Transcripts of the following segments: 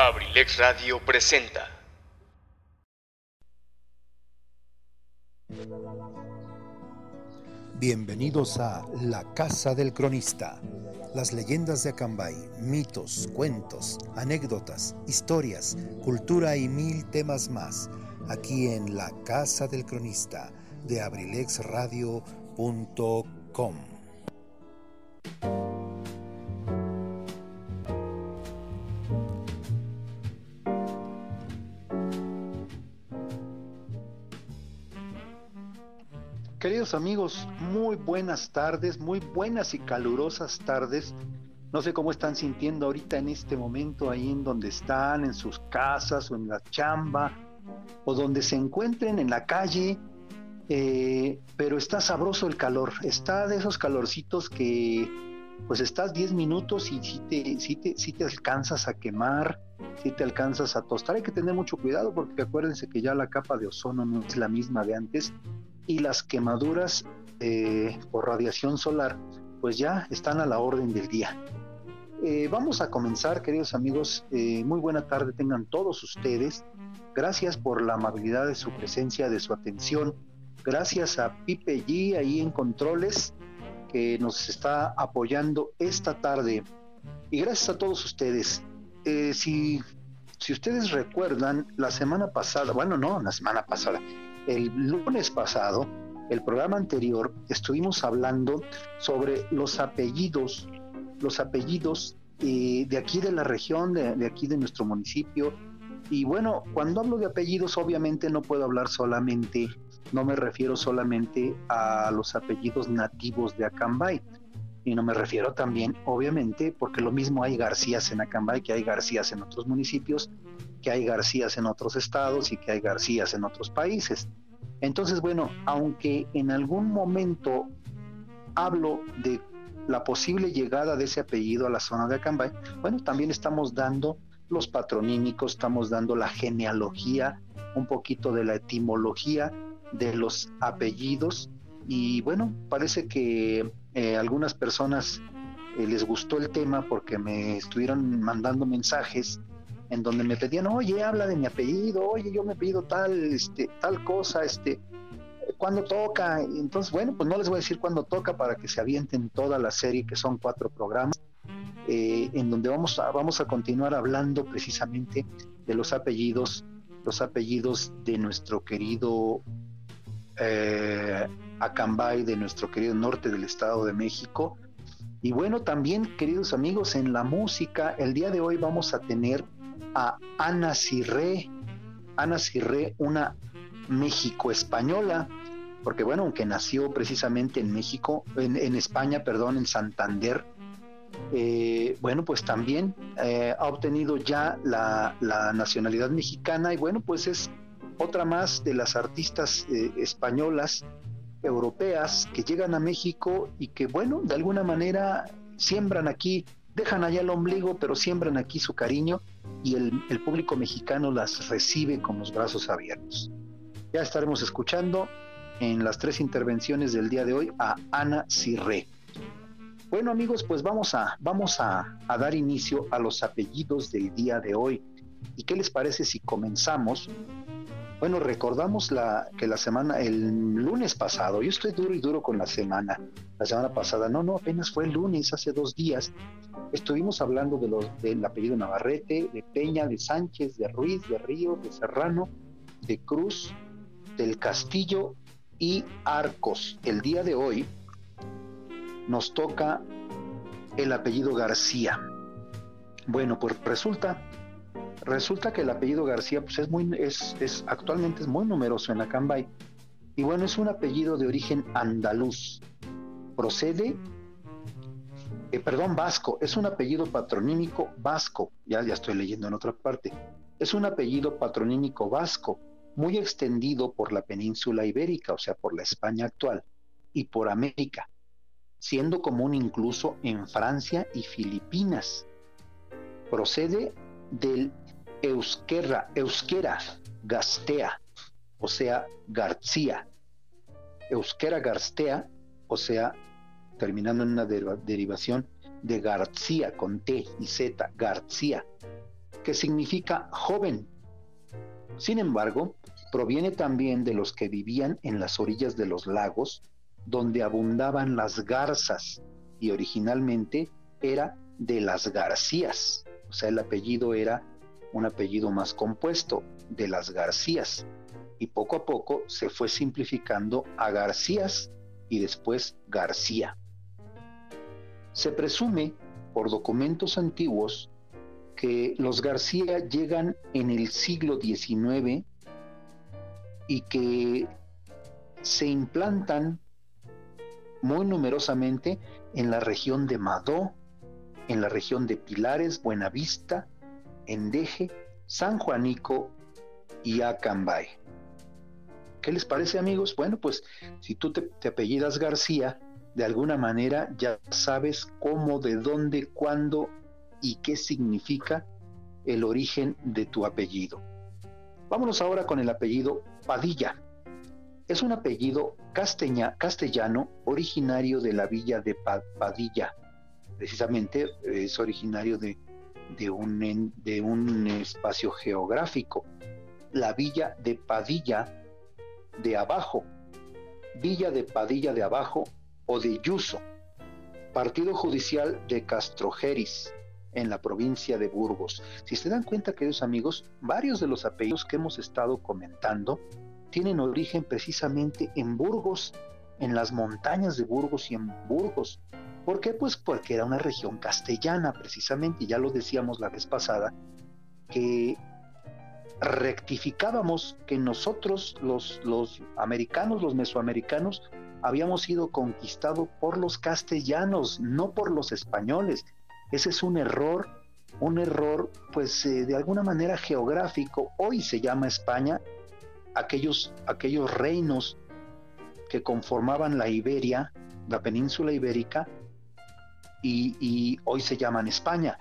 Abrilex Radio presenta. Bienvenidos a La Casa del Cronista. Las leyendas de Acambay, mitos, cuentos, anécdotas, historias, cultura y mil temas más. Aquí en La Casa del Cronista de abrilexradio.com. Amigos, muy buenas tardes, muy buenas y calurosas tardes. No sé cómo están sintiendo ahorita en este momento ahí en donde están, en sus casas o en la chamba o donde se encuentren en la calle, eh, pero está sabroso el calor, está de esos calorcitos que pues estás 10 minutos y si te, si te, si te alcanzas a quemar, si te alcanzas a tostar, hay que tener mucho cuidado porque acuérdense que ya la capa de ozono no es la misma de antes y las quemaduras eh, por radiación solar pues ya están a la orden del día. Eh, vamos a comenzar, queridos amigos. Eh, muy buena tarde tengan todos ustedes. Gracias por la amabilidad de su presencia, de su atención. Gracias a Pipe G ahí en Controles que nos está apoyando esta tarde. Y gracias a todos ustedes. si, si ustedes recuerdan, la semana pasada, bueno, no, la semana pasada, el lunes pasado, el programa anterior, estuvimos hablando sobre los apellidos, los apellidos eh, de aquí de la región, de, aquí de nuestro municipio. Y bueno, cuando hablo de apellidos, obviamente no puedo hablar solamente, no me refiero solamente a los apellidos nativos de Acambay. Y no me refiero también, obviamente, porque lo mismo hay Garcías en Acambay que hay Garcías en otros municipios, que hay Garcías en otros estados y que hay Garcías en otros países. Entonces, bueno, aunque en algún momento hablo de la posible llegada de ese apellido a la zona de Acambay, bueno, también estamos dando los patronímicos, estamos dando la genealogía, un poquito de la etimología de los apellidos y bueno, parece que eh, algunas personas eh, les gustó el tema porque me estuvieron mandando mensajes en donde me pedían, oye, habla de mi apellido, oye, yo me pido tal, este, tal cosa, este, ¿cuándo toca? entonces, bueno, pues no les voy a decir cuándo toca para que se avienten toda la serie, que son cuatro programas, eh, en donde vamos a, vamos a continuar hablando precisamente de los apellidos, los apellidos de nuestro querido eh, Acambay, de nuestro querido norte del Estado de México. Y bueno, también, queridos amigos, en la música, el día de hoy vamos a tener Ana Cirré, Ana Cirré, una México española, porque bueno, aunque nació precisamente en México, en, España, perdón, en Santander, eh, bueno, pues también eh, ha obtenido ya la, nacionalidad mexicana y bueno, pues es otra más de las artistas eh, españolas, europeas, que llegan a México y que bueno, de alguna manera siembran aquí dejan allá el ombligo, pero siembran aquí su cariño y el, público mexicano las recibe con los brazos abiertos. Ya estaremos escuchando en las tres intervenciones del día de hoy a Ana Cirré. Bueno amigos, pues vamos a, vamos a, a dar inicio a los apellidos del día de hoy. ¿Y qué les parece si comenzamos bueno, recordamos la, que la semana, el lunes pasado, yo estoy duro y duro con la semana, la semana pasada, no, no, apenas fue el lunes, hace dos días, estuvimos hablando de los, del apellido Navarrete, de Peña, de Sánchez, de Ruiz, de Río, de Serrano, de Cruz, del Castillo y Arcos. El día de hoy nos toca el apellido García. Bueno, pues resulta Resulta que el apellido García pues es muy, es, es, actualmente es muy numeroso en la Cambay. Y bueno, es un apellido de origen andaluz. Procede, eh, perdón, vasco, es un apellido patronímico vasco. Ya, ya estoy leyendo en otra parte. Es un apellido patronímico vasco, muy extendido por la península ibérica, o sea, por la España actual, y por América, siendo común incluso en Francia y Filipinas. Procede del euskera, euskera, gastea, o sea, García. Euskera García, o sea, terminando en una derivación de García con T y Z, García, que significa joven. Sin embargo, proviene también de los que vivían en las orillas de los lagos, donde abundaban las garzas, y originalmente era de las Garcías, o sea, el apellido era un apellido más compuesto, de las Garcías, y poco a poco se fue simplificando a Garcías y después García. Se presume por documentos antiguos que los García llegan en el siglo XIX y que se implantan muy numerosamente en la región de Madó, en la región de Pilares, Buenavista, Endeje, San Juanico y Acambay. ¿Qué les parece amigos? Bueno, pues si tú te, te, apellidas García, de alguna manera ya sabes cómo, de dónde, cuándo y qué significa el origen de tu apellido. Vámonos ahora con el apellido Padilla. Es un apellido castellano originario de la villa de Padilla. Precisamente es originario de, de, un, de un espacio geográfico. La villa de Padilla de Abajo, Villa de Padilla de Abajo o de Yuso, Partido Judicial de Castrojeris, en la provincia de Burgos. Si se dan cuenta, queridos amigos, varios de los apellidos que hemos estado comentando tienen origen precisamente en Burgos, en las montañas de Burgos y en Burgos. ¿Por qué? Pues porque era una región castellana, precisamente, ya lo decíamos la vez pasada, que rectificábamos que nosotros, los, los americanos, los mesoamericanos, habíamos sido conquistados por los castellanos, no por los españoles. Ese es un error, un error pues eh, de alguna manera geográfico. Hoy se llama España aquellos, aquellos reinos que conformaban la Iberia, la península ibérica, y, hoy se llaman España.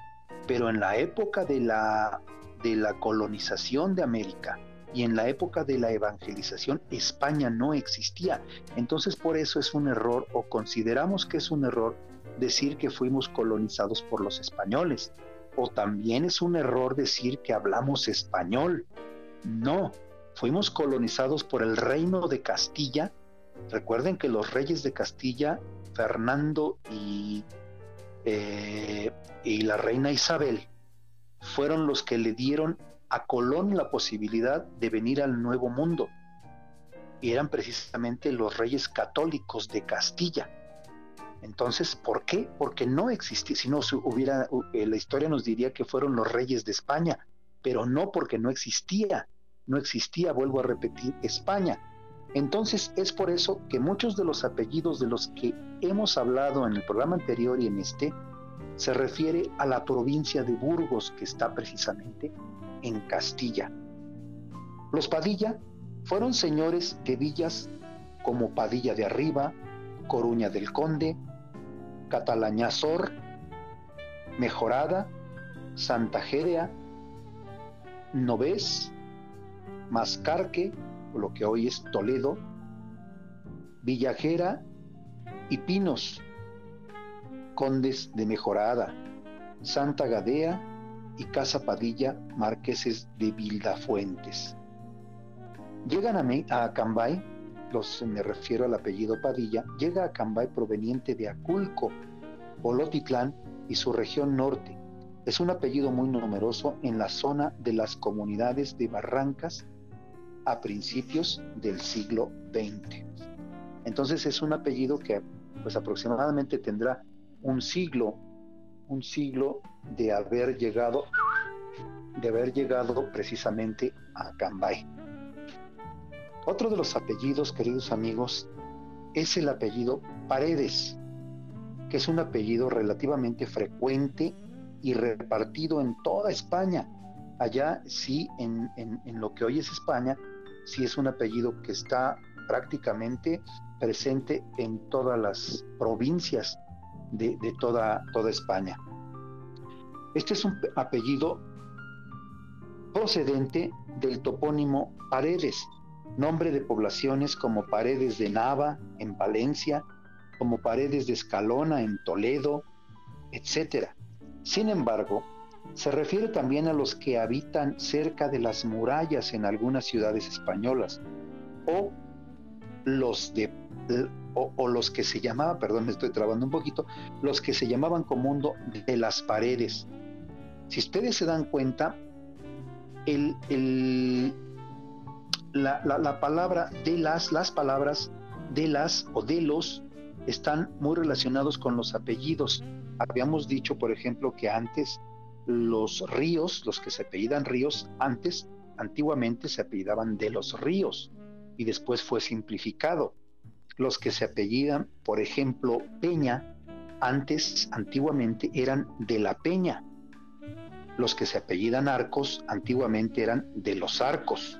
Pero en la época de la, de la colonización de América y en la época de la evangelización, España no existía. Entonces por eso es un error o consideramos que es un error decir que fuimos colonizados por los españoles. O también es un error decir que hablamos español. No, fuimos colonizados por el reino de Castilla. Recuerden que los reyes de Castilla, Fernando y, eh, y la reina Isabel, fueron los que le dieron a Colón la posibilidad de venir al Nuevo Mundo. Y eran precisamente los reyes católicos de Castilla. Entonces, ¿por qué? Porque no existía, si no hubiera, eh, la historia nos diría que fueron los reyes de España, pero no porque no existía, no existía, vuelvo a repetir, España. Entonces es por eso que muchos de los apellidos de los que hemos hablado en el programa anterior y en este, se refiere a la provincia de Burgos que está precisamente en Castilla. Los Padilla fueron señores de villas como Padilla de Arriba, Coruña del Conde, Catalañazor, Mejorada, Santa Gérea, Novés, Mascarque, lo que hoy es Toledo, Villajera y Pinos, condes de Mejorada, Santa Gadea y Casa Padilla, marqueses de Vildafuentes. Llegan a, a Acambay los, me refiero al apellido Padilla, llega a Cambay proveniente de Aculco, Polotitlán y su región norte. Es un apellido muy numeroso en la zona de las comunidades de Barrancas a principios del siglo XX. Entonces es un apellido que pues aproximadamente tendrá un siglo, un siglo de haber llegado, de haber llegado precisamente a Cambay. Otro de los apellidos, queridos amigos, es el apellido Paredes, que es un apellido relativamente frecuente y repartido en toda España. Allá sí, en, lo que hoy es España, sí es un apellido que está prácticamente presente en todas las provincias de, toda, toda España. Este es un apellido procedente del topónimo Paredes, nombre de poblaciones como Paredes de Nava en Valencia, como Paredes de Escalona en Toledo, etc. Sin embargo, Se refiere también a los que habitan cerca de las murallas en algunas ciudades españolas o los de o, los que se llamaban, perdón, me estoy trabando un poquito, los que se llamaban mundo de las paredes. Si ustedes se dan cuenta, el, la, la, palabra de las, las palabras de las o de los están muy relacionados con los apellidos. Habíamos dicho, por ejemplo, que antes los ríos, los que se apellidan ríos, antes, antiguamente se apellidaban de los ríos y después fue simplificado. Los que se apellidan, por ejemplo, Peña, antes, antiguamente, eran de la Peña. Los que se apellidan Arcos, antiguamente eran de los Arcos.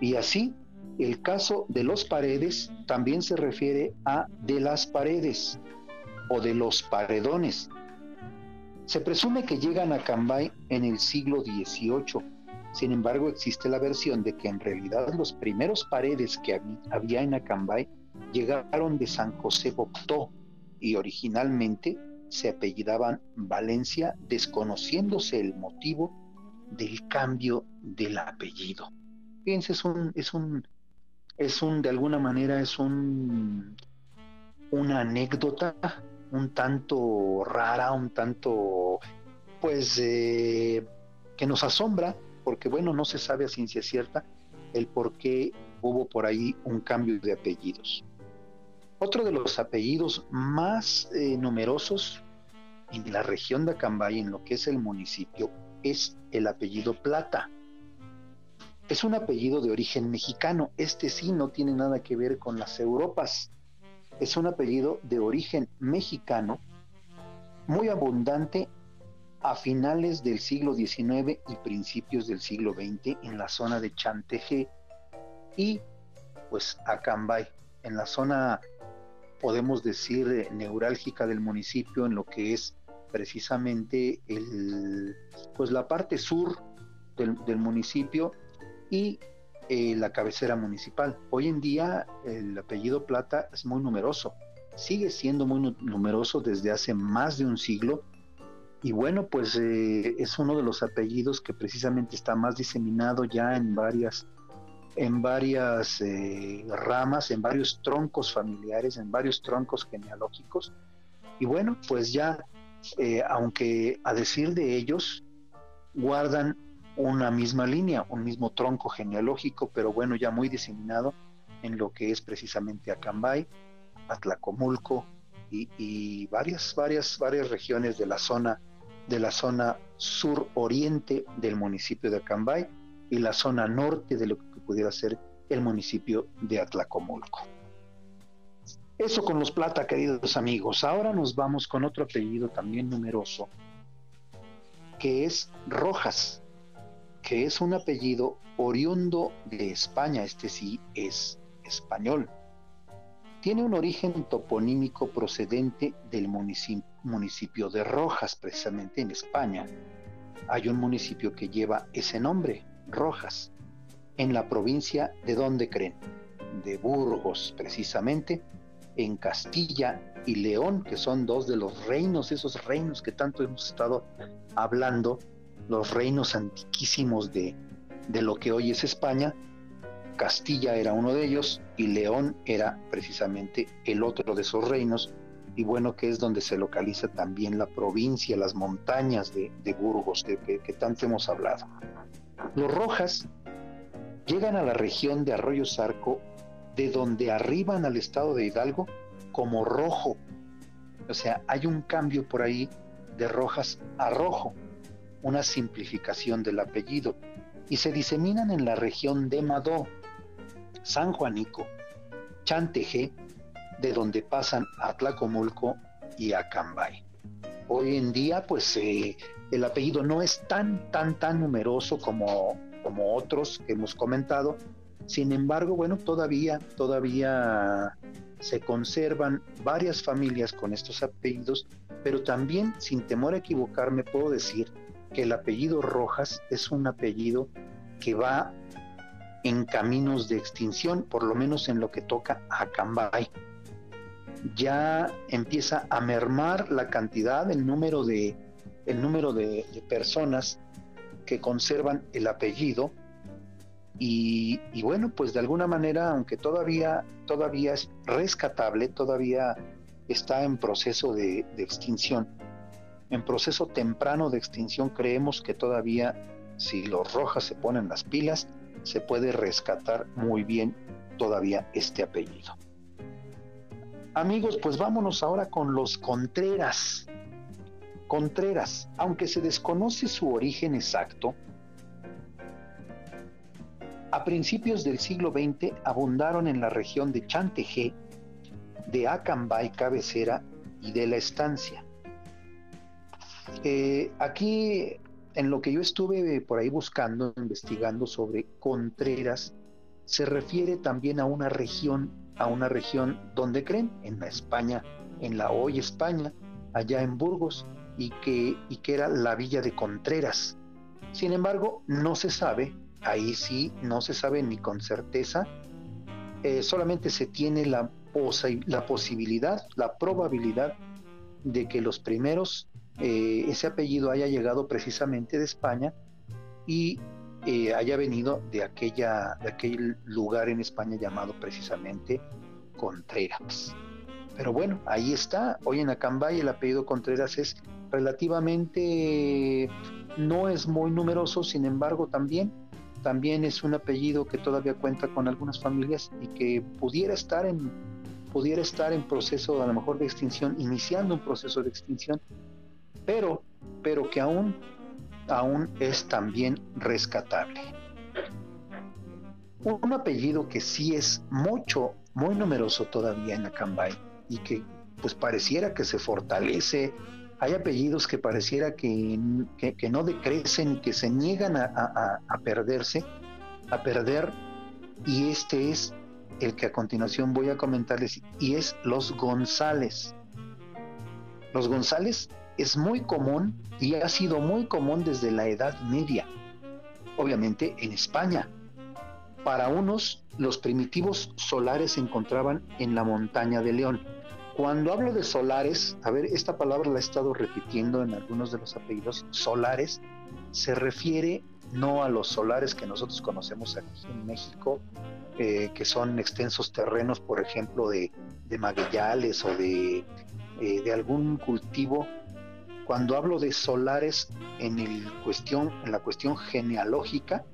Y así, el caso de los paredes también se refiere a de las paredes o de los paredones. Se presume que llegan a Cambay en el siglo XVIII. Sin embargo, existe la versión de que en realidad los primeros paredes que había en Acambay llegaron de San José Boctó y originalmente se apellidaban Valencia, desconociéndose el motivo del cambio del apellido. Fíjense, es un, es un, es un, de alguna manera, es un, una anécdota un tanto rara, un tanto, pues, eh, que nos asombra, porque bueno, no se sabe a ciencia cierta el por qué hubo por ahí un cambio de apellidos. Otro de los apellidos más eh, numerosos en la región de Acambay, en lo que es el municipio, es el apellido Plata. Es un apellido de origen mexicano. Este sí no tiene nada que ver con las Europas. Es un apellido de origen mexicano, muy abundante a finales del siglo XIX y principios del siglo XX en la zona de Chanteje y pues Acambay, en la zona podemos decir, eh, neurálgica del municipio en lo que es precisamente el, pues la parte sur del, municipio y eh, la cabecera municipal. Hoy en día el apellido Plata es muy numeroso, sigue siendo muy numeroso desde hace más de un siglo y bueno, pues eh, es uno de los apellidos que precisamente está más diseminado ya en varias en varias eh, ramas, en varios troncos familiares, en varios troncos genealógicos. Y bueno, pues ya, aunque a decir de ellos, guardan una misma línea, un mismo tronco genealógico, pero bueno, ya muy diseminado en lo que es precisamente Acambay, Atlacomulco y, varias, varias, varias regiones de la zona, de la zona sur-oriente del municipio de Acambay y la zona norte de lo que pudiera ser el municipio de Atlacomulco. Eso con los plata, queridos amigos. Ahora nos vamos con otro apellido también numeroso, que es Rojas, que es un apellido oriundo de España, este sí es español. Tiene un origen toponímico procedente del municipio de Rojas, precisamente en España. Hay un municipio que lleva ese nombre, Rojas, en la provincia de donde creen, de Burgos precisamente, en Castilla y León, que son dos de los reinos, esos reinos que tanto hemos estado hablando, los reinos antiquísimos de, de lo que hoy es España. Castilla era uno de ellos y León era precisamente el otro de esos reinos, y bueno, que es donde se localiza también la provincia, las montañas de, Burgos, de que tanto hemos hablado. Los Rojas llegan a la región de Arroyo Zarco, de donde arriban al estado de Hidalgo como rojo. O sea, hay un cambio por ahí de Rojas a rojo, una simplificación del apellido, y se diseminan en la región de Madó, San Juanico, Chanteje, de donde pasan a Tlacomulco y a Cambay. Hoy en día, pues eh, el apellido no es tan, tan, tan numeroso como, como otros que hemos comentado. Sin embargo, bueno, todavía, todavía se conservan varias familias con estos apellidos, pero también, sin temor a equivocarme, puedo decir que el apellido Rojas es un apellido que va en caminos de extinción, por lo menos en lo que toca a Cambay. Ya empieza a mermar la cantidad, el número de, el número de, personas que conservan el apellido y, bueno, pues de alguna manera, aunque todavía, todavía es rescatable, todavía está en proceso de, de extinción, en proceso temprano de extinción, creemos que todavía si los rojas se ponen las pilas, se puede rescatar muy bien todavía este apellido. Amigos, pues vámonos ahora con los Contreras. Contreras, aunque se desconoce su origen exacto, a principios del siglo XX abundaron en la región de Chantejé, de Acambay cabecera y de la estancia. Eh, aquí, en lo que yo estuve por ahí buscando, investigando sobre Contreras, se refiere también a una región, a una región donde creen, en la España, en la hoy España, allá en Burgos, y que, y que era la villa de Contreras. Sin embargo, no se sabe, ahí sí, no se sabe ni con certeza, eh, solamente se tiene la, la posibilidad, la probabilidad de que los primeros, eh, ese apellido haya llegado precisamente de España y eh, haya venido de, aquella, de aquel lugar en España llamado precisamente Contreras. Pero bueno, ahí está. Hoy en Acambay el apellido Contreras es relativamente, no es muy numeroso, sin embargo también, también es un apellido que todavía cuenta con algunas familias y que pudiera estar en, pudiera estar en proceso a lo mejor de extinción, iniciando un proceso de extinción, pero, pero que aún aún es también rescatable. Un apellido que sí es mucho, muy numeroso todavía en Acambay y que pues pareciera que se fortalece. Hay apellidos que pareciera que, que, no decrecen que se niegan a, a perderse, a perder, y este es el que a continuación voy a comentarles, y es los González. Los González es muy común y ha sido muy común desde la Edad Media, obviamente en España. Para unos, los primitivos solares se encontraban en la montaña de León. Cuando hablo de solares, a ver, esta palabra la he estado repitiendo en algunos de los apellidos, solares, se refiere no a los solares que nosotros conocemos aquí en México, eh, que son extensos terrenos, por ejemplo, de, de magueyales o de, eh, de algún cultivo cuando hablo de solares en, la cuestión genealógica,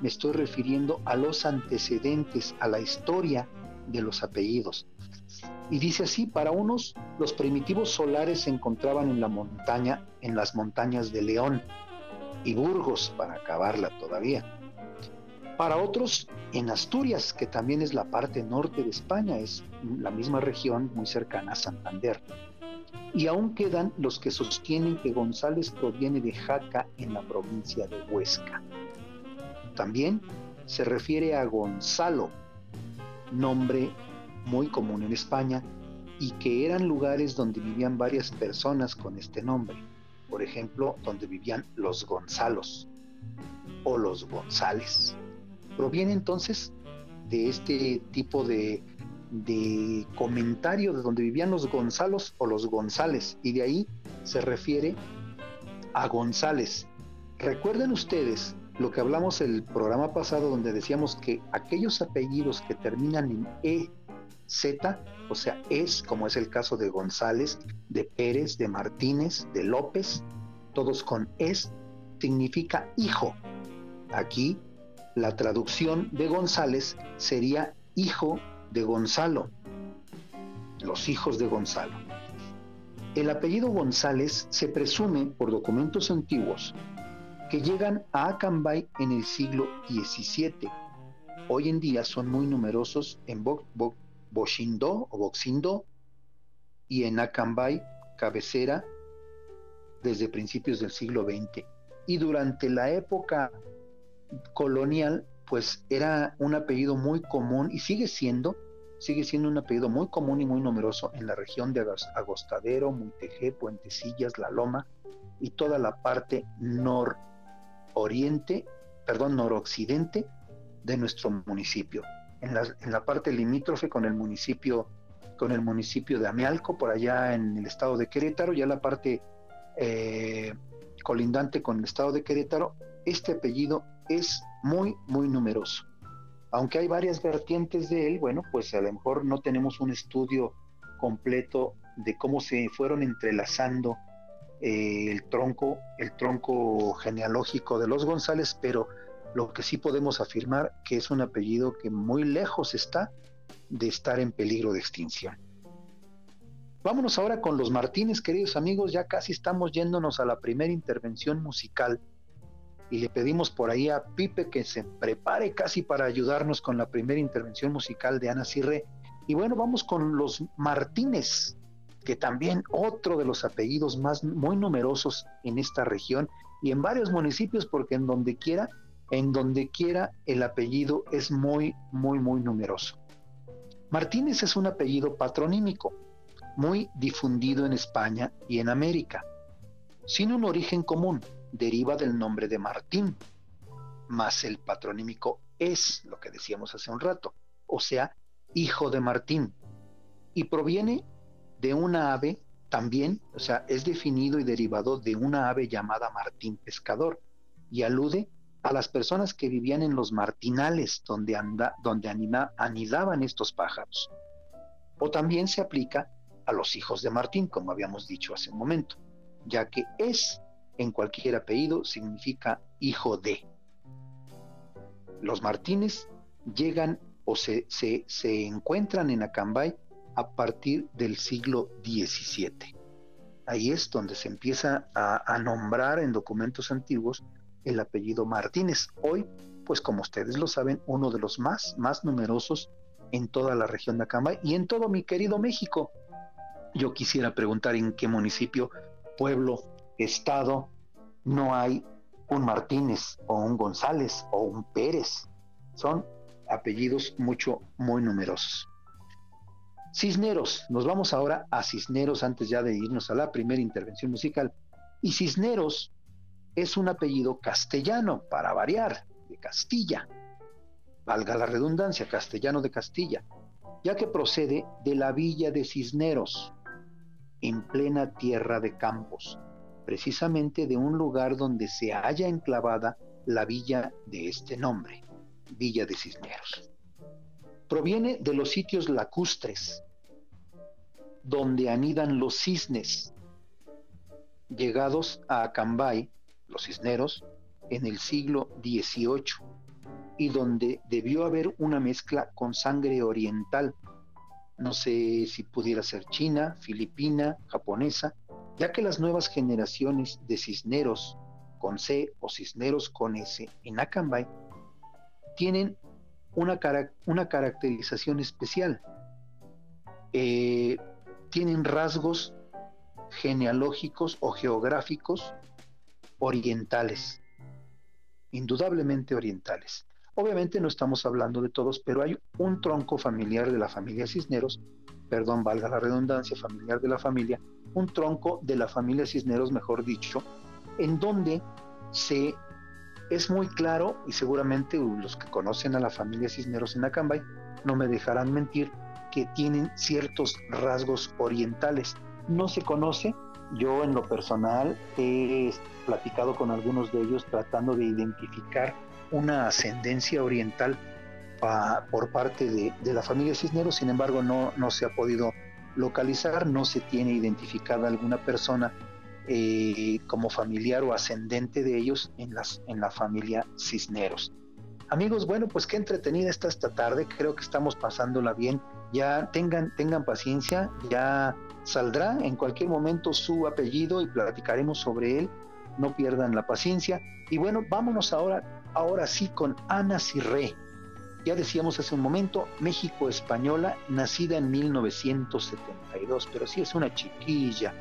me estoy refiriendo a los antecedentes, a la historia de los apellidos. Y dice así, para unos los primitivos solares se encontraban en la montaña, en las montañas de León y Burgos, para acabarla todavía. Para otros, en Asturias, que también es la parte norte de España, es la misma región muy cercana a Santander y aún quedan los que sostienen que González proviene de Jaca en la provincia de Huesca. También se refiere a Gonzalo, nombre muy común en España, y que eran lugares donde vivían varias personas con este nombre, por ejemplo, donde vivían los Gonzalos o los González. Proviene entonces de este tipo de de comentario de donde vivían los Gonzalos o los González, y de ahí se refiere a González. Recuerden ustedes lo que hablamos el programa pasado donde decíamos que aquellos apellidos que terminan en EZ, o sea, es como es el caso de González, de Pérez, de Martínez, de López, todos con es, significa hijo. Aquí la traducción de González sería hijo de Gonzalo, los hijos de Gonzalo. El apellido González se presume por documentos antiguos que llegan a Acambay en el siglo XVII. Hoy en día son muy numerosos en Bo o Boxindo y en Acambay, cabecera, desde principios del siglo XX. Y durante la época colonial, pues era un apellido muy común y sigue siendo sigue siendo un apellido muy común y muy numeroso en la región de Agostadero, Muitejé, Puentecillas, La Loma y toda la parte nororiente, perdón, noroccidente de nuestro municipio. En la, parte limítrofe con el municipio con el municipio de Amealco, por allá en el estado de Querétaro, ya la parte eh, colindante con el estado de Querétaro, este apellido es muy, muy numeroso. Aunque hay varias vertientes de él, bueno, pues a lo mejor no tenemos un estudio completo de cómo se fueron entrelazando eh, el tronco, el tronco genealógico de los González, pero lo que sí podemos afirmar que es un apellido que muy lejos está de estar en peligro de extinción. Vámonos ahora con los Martínez, queridos amigos, ya casi estamos yéndonos a la primera intervención musical y le pedimos por ahí a Pipe que se prepare casi para ayudarnos con la primera intervención musical de Ana Cirre. Y bueno, vamos con los Martínez, que también otro de los apellidos más muy numerosos en esta región y en varios municipios, porque en donde quiera, en donde quiera el apellido es muy, muy, muy numeroso. Martínez es un apellido patronímico muy difundido en España y en América. Sin un origen común, deriva del nombre de Martín, más el patronímico es lo que decíamos hace un rato, o sea, hijo de Martín, y proviene de una ave también, o sea, es definido y derivado de una ave llamada Martín Pescador, y alude a las personas que vivían en los martinales donde, anda, donde anidaban estos pájaros. O también se aplica a los hijos de Martín, como habíamos dicho hace un momento, ya que es en cualquier apellido significa hijo de. Los Martínez llegan o se, se, encuentran en Acambay a partir del siglo XVII. Ahí es donde se empieza a, a, nombrar en documentos antiguos el apellido Martínez. Hoy, pues como ustedes lo saben, uno de los más, más numerosos en toda la región de Acambay y en todo mi querido México, yo quisiera preguntar en qué municipio, pueblo, estado no hay un Martínez o un González o un Pérez. Son apellidos mucho, muy numerosos. Cisneros, nos vamos ahora a Cisneros antes ya de irnos a la primera intervención musical. Y Cisneros es un apellido castellano, para variar, de Castilla. Valga la redundancia, castellano de Castilla, ya que procede de la villa de Cisneros, en plena tierra de campos, precisamente de un lugar donde se halla enclavada la villa de este nombre, Villa de Cisneros. Proviene de los sitios lacustres, donde anidan los cisnes, llegados a Acambay, los cisneros, en el siglo XVIII, y donde debió haber una mezcla con sangre oriental no sé si pudiera ser china, filipina, japonesa, ya que las nuevas generaciones de cisneros con C o cisneros con S en Acambay tienen una, una caracterización especial. Eh, tienen rasgos genealógicos o geográficos orientales, indudablemente orientales. Obviamente no estamos hablando de todos, pero hay un tronco familiar de la familia Cisneros, perdón, valga la redundancia, familiar de la familia, un tronco de la familia Cisneros, mejor dicho, en donde se es muy claro y seguramente los que conocen a la familia Cisneros en Acambay no me dejarán mentir que tienen ciertos rasgos orientales. No se conoce, yo en lo personal he platicado con algunos de ellos tratando de identificar una ascendencia oriental por parte de, la familia Cisneros, sin embargo no, no se ha podido localizar, no se tiene identificada alguna persona eh, como familiar o ascendente de ellos en, las, en la familia Cisneros. Amigos, bueno, pues qué entretenida está esta tarde, creo que estamos pasándola bien, ya tengan, tengan paciencia, ya saldrá en cualquier momento su apellido y platicaremos sobre él, no pierdan la paciencia. Y bueno, vámonos ahora ahora sí con Ana Cirré. Ya decíamos hace un momento, México española, nacida en 1972, pero sí es una chiquilla,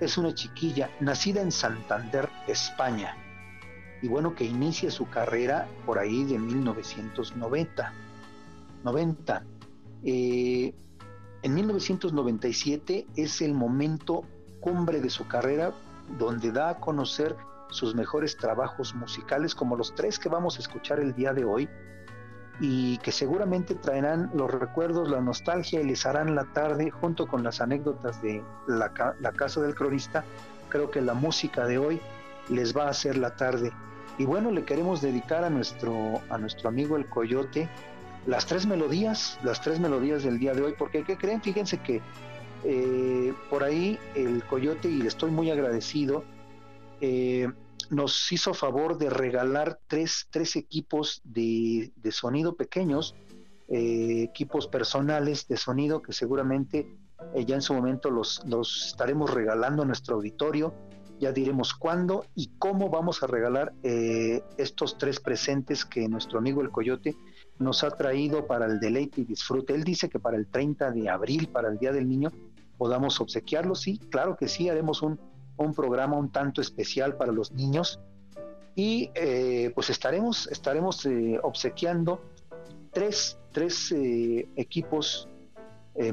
es una chiquilla, nacida en Santander, España. Y bueno, que inicia su carrera por ahí de 1990. 90. Eh, en 1997 es el momento cumbre de su carrera donde da a conocer sus mejores trabajos musicales, como los tres que vamos a escuchar el día de hoy, y que seguramente traerán los recuerdos, la nostalgia y les harán la tarde junto con las anécdotas de la, Casa del Cronista. Creo que la música de hoy les va a hacer la tarde. Y bueno, le queremos dedicar a nuestro, a nuestro amigo el Coyote las tres melodías, las tres melodías del día de hoy, porque ¿qué creen? Fíjense que eh, por ahí el Coyote, y le estoy muy agradecido, eh, nos hizo favor de regalar tres, tres equipos de, sonido pequeños, eh, equipos personales de sonido que seguramente ya en su momento los, los estaremos regalando a nuestro auditorio ya diremos cuándo y cómo vamos a regalar eh, estos tres presentes que nuestro amigo el Coyote nos ha traído para el deleite y disfrute. Él dice que para el 30 de abril, para el Día del Niño, podamos obsequiarlos. Sí, claro que sí, haremos un, programa un tanto especial para los niños y eh, pues estaremos, estaremos eh, obsequiando tres, tres equipos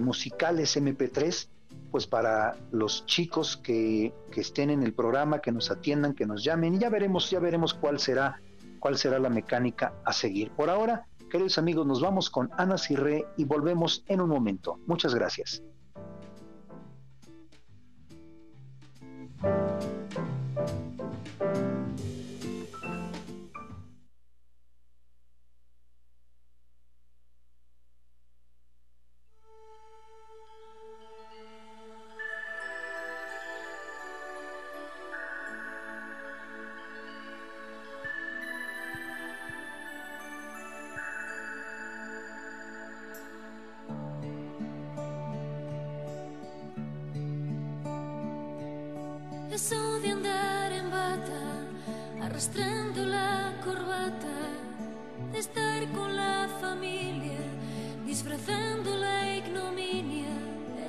musicales MP3 pues para los chicos que, que, estén en el programa, que nos atiendan, que nos llamen, y ya veremos, ya veremos cuál será, cuál será la mecánica a seguir. Por ahora, queridos amigos, nos vamos con Ana Cirré y volvemos en un momento. Muchas gracias. arrastrando la corbata estar con la familia, disfrazando la ignominia,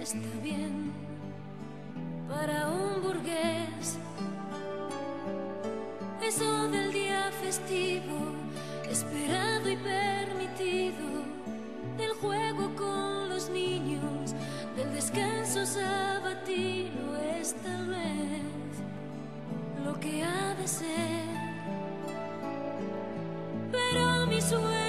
está bien para un burgués. Eso del día festivo, esperado y permitido, del juego con los niños, del descanso sabatino es tal vez lo que ha de ser. swear.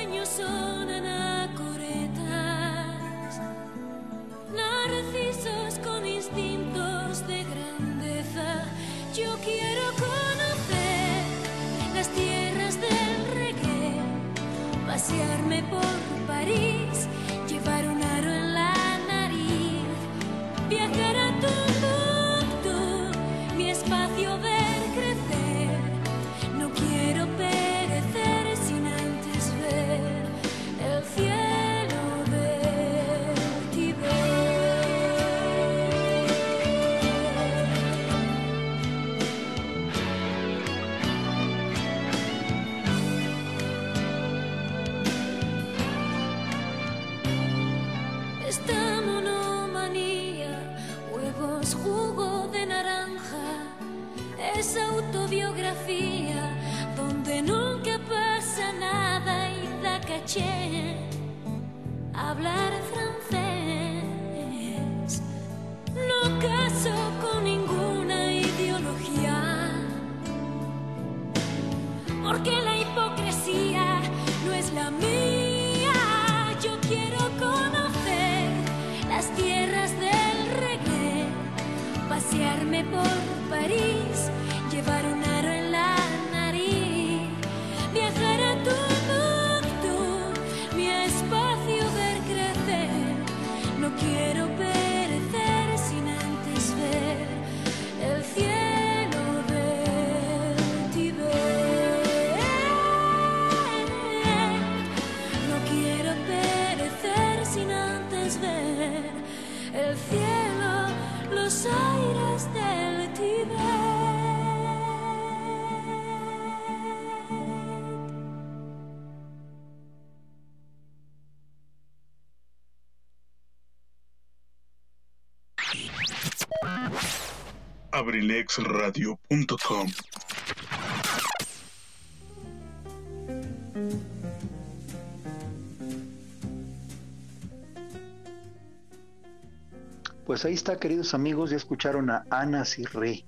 porque la hipocresía no es la mía. Yo quiero conocer las tierras del reggae, pasearme por París abrilexradio.com. Pues ahí está, queridos amigos, ya escucharon a Ana Cirré.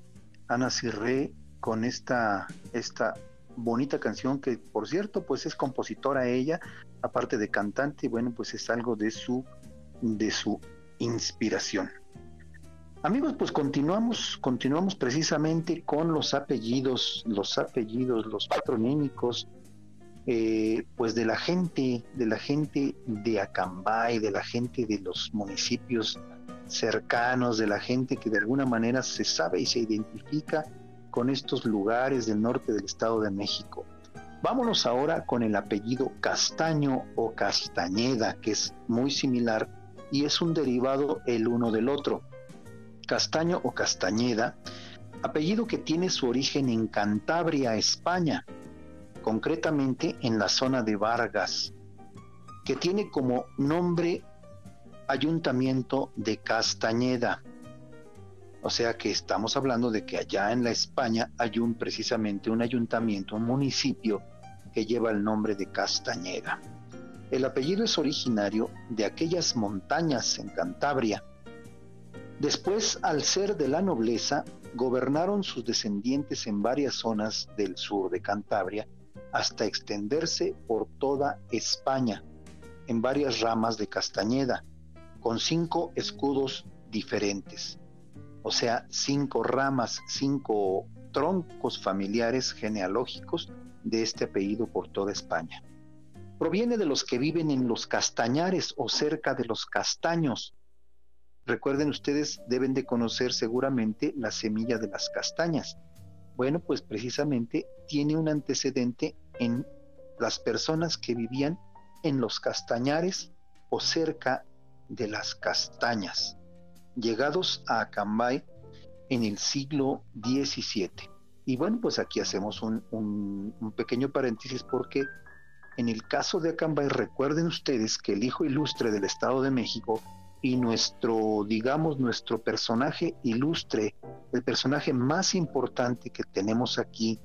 Ana Cirré con esta, esta bonita canción que, por cierto, pues es compositora ella, aparte de cantante, y bueno, pues es algo de su, de su inspiración. Amigos, pues continuamos, continuamos precisamente con los apellidos, los apellidos, los patronímicos, eh, pues de la gente, de la gente de Acambay, de la gente de los municipios cercanos, de la gente que de alguna manera se sabe y se identifica con estos lugares del norte del Estado de México. Vámonos ahora con el apellido Castaño o Castañeda, que es muy similar y es un derivado el uno del otro. Castaño o Castañeda, apellido que tiene su origen en Cantabria, España, concretamente en la zona de Vargas, que tiene como nombre Ayuntamiento de Castañeda. O sea que estamos hablando de que allá en la España hay un precisamente un ayuntamiento, un municipio que lleva el nombre de Castañeda. El apellido es originario de aquellas montañas en Cantabria. Después, al ser de la nobleza, gobernaron sus descendientes en varias zonas del sur de Cantabria hasta extenderse por toda España, en varias ramas de Castañeda, con cinco escudos diferentes, o sea, cinco ramas, cinco troncos familiares genealógicos de este apellido por toda España. Proviene de los que viven en los castañares o cerca de los castaños. Recuerden ustedes, deben de conocer seguramente la semilla de las castañas. Bueno, pues precisamente tiene un antecedente en las personas que vivían en los castañares o cerca de las castañas, llegados a Acambay en el siglo XVII. Y bueno, pues aquí hacemos un, un, pequeño paréntesis porque en el caso de Acambay, recuerden ustedes que el hijo ilustre del Estado de México y nuestro, digamos, nuestro personaje ilustre, el personaje más importante que tenemos aquí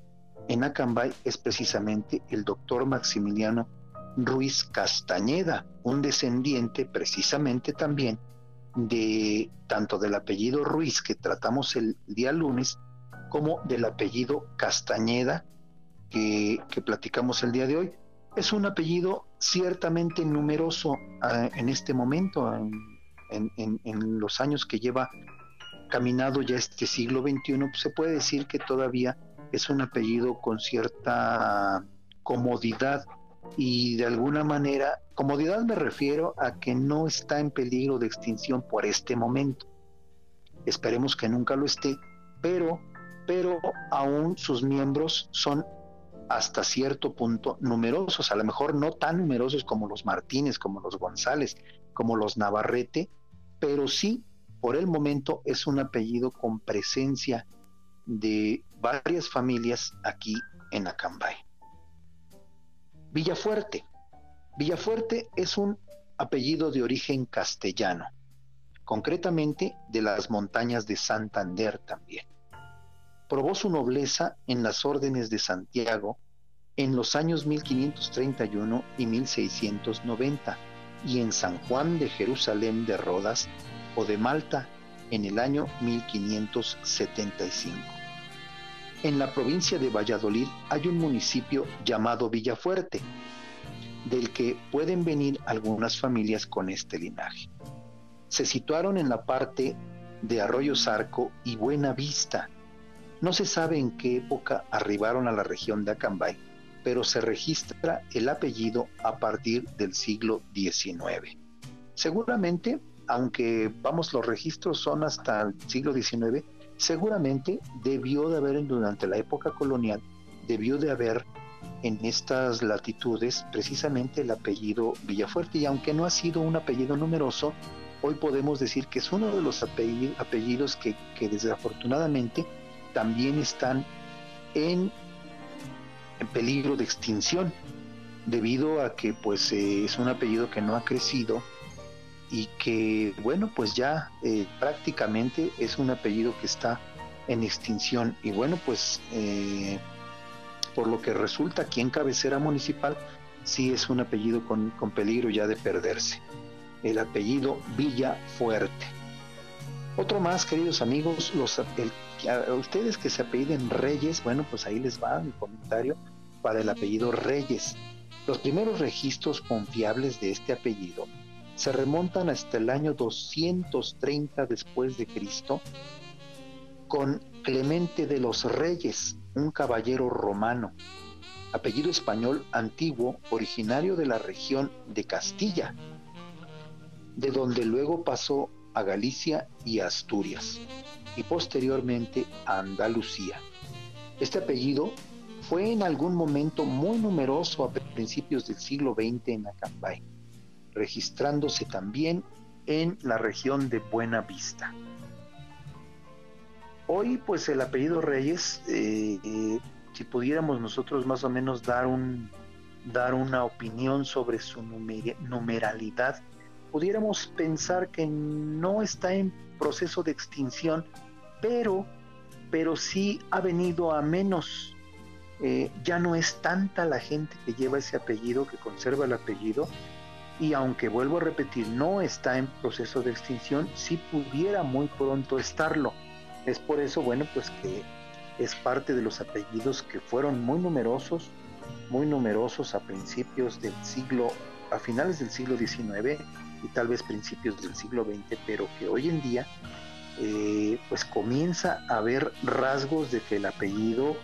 en Acambay es precisamente el doctor Maximiliano Ruiz Castañeda, un descendiente precisamente también de tanto del apellido Ruiz que tratamos el día lunes, como del apellido Castañeda que, platicamos el día de hoy. Es un apellido ciertamente numeroso ah, en este momento, en, en, los años que lleva caminado ya este siglo XXI, pues se puede decir que todavía es un apellido con cierta comodidad y de alguna manera, comodidad me refiero a que no está en peligro de extinción por este momento. Esperemos que nunca lo esté, pero, pero aún sus miembros son hasta cierto punto numerosos, a lo mejor no tan numerosos como los Martínez, como los González, como los Navarrete, pero sí, por el momento es un apellido con presencia de varias familias aquí en Acambay. Villafuerte. Villafuerte es un apellido de origen castellano, concretamente de las montañas de Santander también. Probó su nobleza en las órdenes de Santiago en los años 1531 y 1690 y en San Juan de Jerusalén de Rodas o de Malta en el año 1575. En la provincia de Valladolid hay un municipio llamado Villafuerte, del que pueden venir algunas familias con este linaje. Se situaron en la parte de Arroyo Zarco y Buena Vista. No se sabe en qué época arribaron a la región de Acambay, pero se registra el apellido a partir del siglo XIX. Seguramente, aunque vamos, los registros son hasta el siglo XIX, seguramente debió de haber durante la época colonial, debió de haber en estas latitudes precisamente el apellido Villafuerte y aunque no ha sido un apellido numeroso, hoy podemos decir que es uno de los apellidos que, desafortunadamente también están en, en, peligro de extinción debido a que pues eh, es un apellido que no ha crecido y que, bueno, pues ya eh, prácticamente es un apellido que está en extinción. Y bueno, pues eh, por lo que resulta aquí en cabecera municipal, sí es un apellido con, peligro ya de perderse. El apellido Villa Fuerte. Otro más, queridos amigos, los, ustedes que se apelliden Reyes, bueno, pues ahí les va mi comentario para el apellido Reyes. Los primeros registros confiables de este apellido se remontan hasta el año 230 después de Cristo con Clemente de los Reyes, un caballero romano, apellido español antiguo, originario de la región de Castilla, de donde luego pasó a Galicia y Asturias, y posteriormente a Andalucía. Este apellido fue en algún momento muy numeroso a principios del siglo XX en Acambay, registrándose también en la región de Buena Vista. Hoy, pues el apellido Reyes, eh, eh, si pudiéramos nosotros más o menos dar, un, dar una opinión sobre su numeralidad, pudiéramos pensar que no está en proceso de extinción, pero, pero sí ha venido a menos. Eh, ya no es tanta la gente que lleva ese apellido, que conserva el apellido, y aunque vuelvo a repetir, no está en proceso de extinción, sí pudiera muy pronto estarlo. Es por eso, bueno, pues que es parte de los apellidos que fueron muy numerosos, muy numerosos a principios del siglo, a finales del siglo XIX y tal vez principios del siglo XX, pero que hoy en día eh, pues comienza a haber rasgos de que el apellido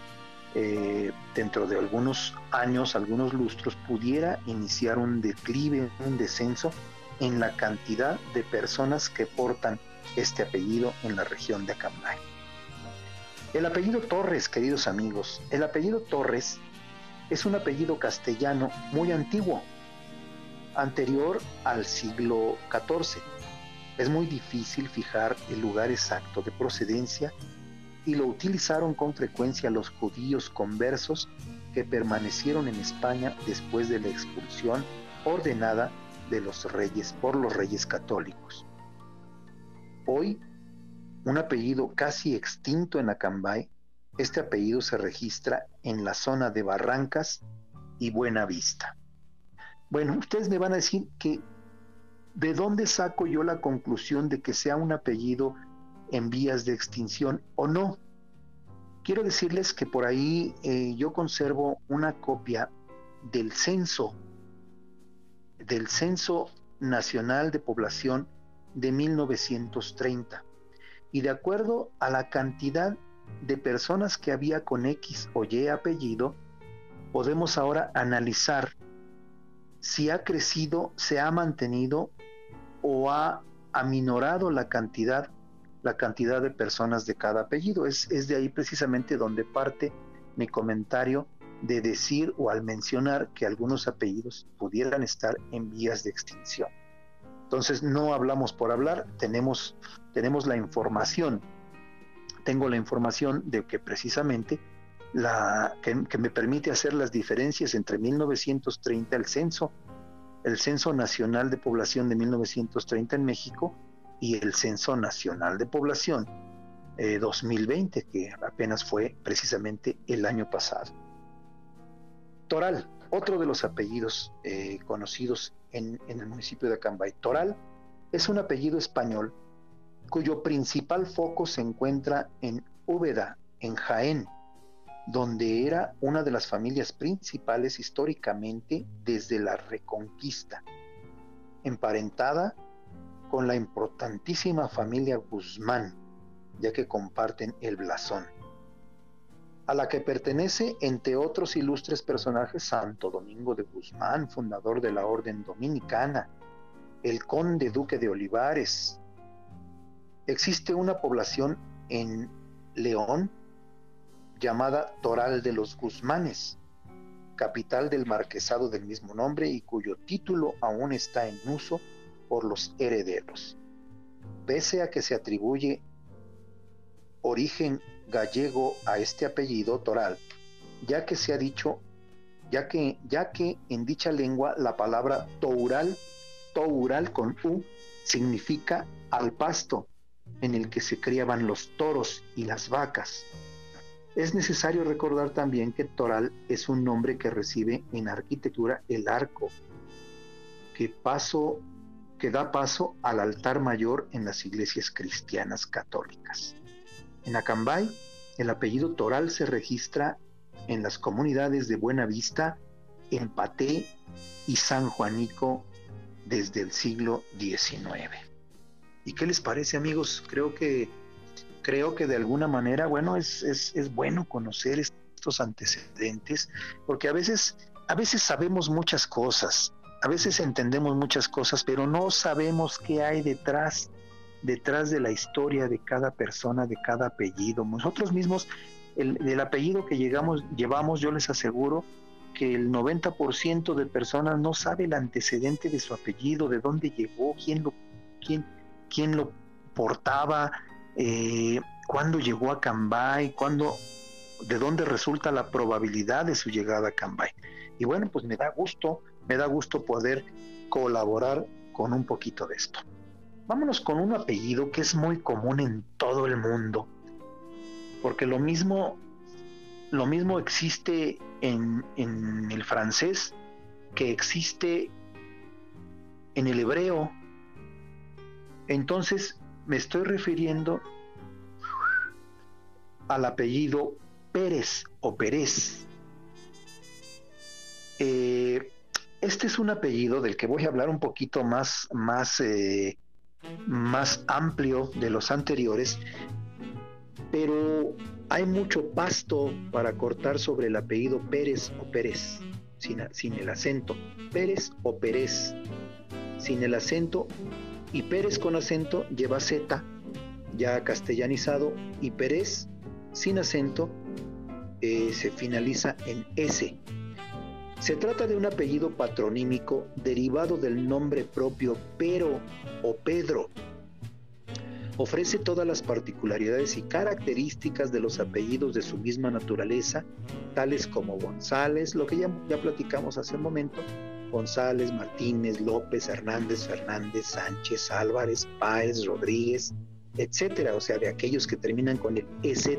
eh, dentro de algunos años, algunos lustros, pudiera iniciar un declive, un descenso en la cantidad de personas que portan este apellido en la región de Acambay. El apellido Torres, queridos amigos, el apellido Torres es un apellido castellano muy antiguo, anterior al siglo XIV. Es muy difícil fijar el lugar exacto de procedencia y lo utilizaron con frecuencia los judíos conversos que permanecieron en España después de la expulsión ordenada de los reyes por los reyes católicos. Hoy, un apellido casi extinto en Acambay, este apellido se registra en la zona de Barrancas y Buena Vista. Bueno, ustedes me van a decir que ¿de dónde saco yo la conclusión de que sea un apellido en vías de extinción o no? Quiero decirles que por ahí eh, yo conservo una copia del censo, del Censo Nacional de Población de 1930. Y de acuerdo a la cantidad de personas que había con X o Y apellido, podemos ahora analizar si ha crecido, se ha mantenido o ha aminorado la cantidad, la cantidad de personas de cada apellido. Es, de ahí precisamente donde parte mi comentario de decir o al mencionar que algunos apellidos pudieran estar en vías de extinción. Entonces no hablamos por hablar, tenemos, tenemos la información. Tengo la información de que precisamente que, me permite hacer las diferencias entre 1930, el censo, el Censo Nacional de Población de 1930 en México y el Censo Nacional de Población 2020, eh, que apenas fue precisamente el año pasado. Toral, otro de los apellidos eh, conocidos en, el municipio de Acambay. Toral es un apellido español cuyo principal foco se encuentra en Úbeda, en Jaén, donde era una de las familias principales históricamente desde la Reconquista, emparentada con la importantísima familia Guzmán, ya que comparten el blasón a la que pertenece, entre otros ilustres personajes, Santo Domingo de Guzmán, fundador de la Orden Dominicana, el conde duque de Olivares. Existe una población en León llamada Toral de los Guzmanes, capital del marquesado del mismo nombre y cuyo título aún está en uso por los herederos. Pese a que se atribuye origen gallego a este apellido toral, ya que se ha dicho, ya que, ya que en dicha lengua la palabra toural, toural con U, significa al pasto en el que se criaban los toros y las vacas. Es necesario recordar también que toral es un nombre que recibe en arquitectura el arco, que, paso, que da paso al altar mayor en las iglesias cristianas católicas. En Acambay, el apellido Toral se registra en las comunidades de Buena Vista, Empaté y San Juanico desde el siglo XIX. ¿Y qué les parece amigos? Creo que, creo que de alguna manera, bueno, es, es, es bueno conocer estos antecedentes, porque a veces, a veces sabemos muchas cosas, a veces entendemos muchas cosas, pero no sabemos qué hay detrás, detrás de la historia de cada persona, de cada apellido. Nosotros mismos, el, apellido que llegamos, llevamos, yo les aseguro que el 90% de personas no sabe el antecedente de su apellido, de dónde llegó, quién lo, quién, quién lo portaba, eh, cuándo llegó a Cambay, cuándo, de dónde resulta la probabilidad de su llegada a Cambay. Y bueno, pues me da gusto me da gusto poder colaborar con un poquito de esto. Vámonos con un apellido que es muy común en todo el mundo, porque lo mismo, lo mismo existe en, en el francés que existe en el hebreo. Entonces me estoy refiriendo al apellido Pérez o Pérez. Eh, este es un apellido del que voy a hablar un poquito más, más, eh, más amplio de los anteriores, pero hay mucho pasto para cortar sobre el apellido Pérez o Pérez, sin, sin el acento. Pérez o Pérez, sin el acento, y Pérez con acento lleva Z, ya castellanizado, y Pérez sin acento eh, se finaliza en S. Se trata de un apellido patronímico derivado del nombre propio Pero o Pedro. Ofrece todas las particularidades y características de los apellidos de su misma naturaleza, tales como González, lo que ya, ya platicamos hace un momento, González, Martínez, López, Hernández, Fernández, Sánchez, Álvarez, Páez, Rodríguez, etcétera, o sea, de aquellos que terminan con el EZ.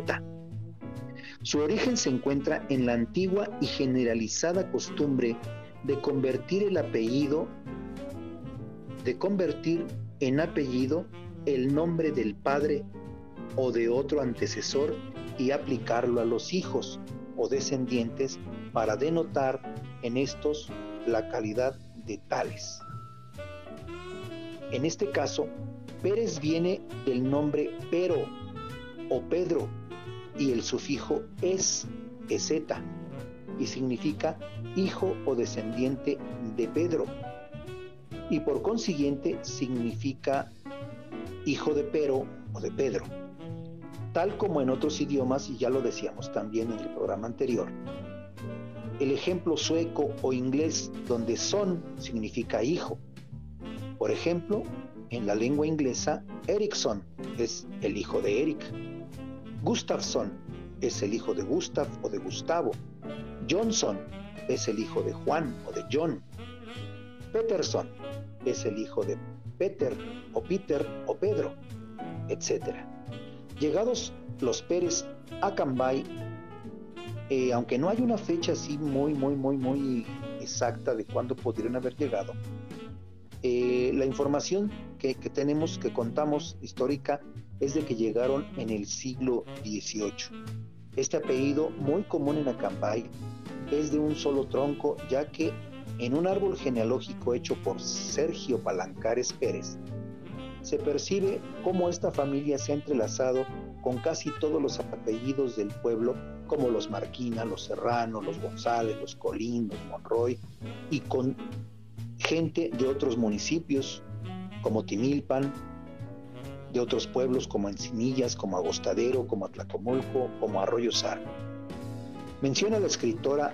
Su origen se encuentra en la antigua y generalizada costumbre de convertir el apellido, de convertir en apellido el nombre del padre o de otro antecesor y aplicarlo a los hijos o descendientes para denotar en estos la calidad de tales. En este caso, Pérez viene del nombre Pero o Pedro, y el sufijo es, eseta, y significa hijo o descendiente de Pedro. Y por consiguiente significa hijo de Pero o de Pedro. Tal como en otros idiomas, y ya lo decíamos también en el programa anterior. El ejemplo sueco o inglés donde son significa hijo. Por ejemplo, en la lengua inglesa, Erickson es el hijo de Eric Gustafsson es el hijo de Gustav o de Gustavo. Johnson es el hijo de Juan o de John. Peterson es el hijo de Peter o Peter o Pedro, etc. Llegados los Pérez a Cambay, eh, aunque no hay una fecha así muy, muy, muy, muy exacta de cuándo pudieron haber llegado, eh, la información que, que, tenemos, que contamos histórica, es de que llegaron en el siglo XVIII. Este apellido, muy común en Acambay, es de un solo tronco, ya que en un árbol genealógico hecho por Sergio Palancares Pérez, se percibe cómo esta familia se ha entrelazado con casi todos los apellidos del pueblo, como los Marquina, los Serrano, los González, los Colín, los Monroy, y con gente de otros municipios, como Timilpan, de otros pueblos como Encinillas, como Agostadero, como Atlacomulco, como Arroyo Sar. Menciona la escritora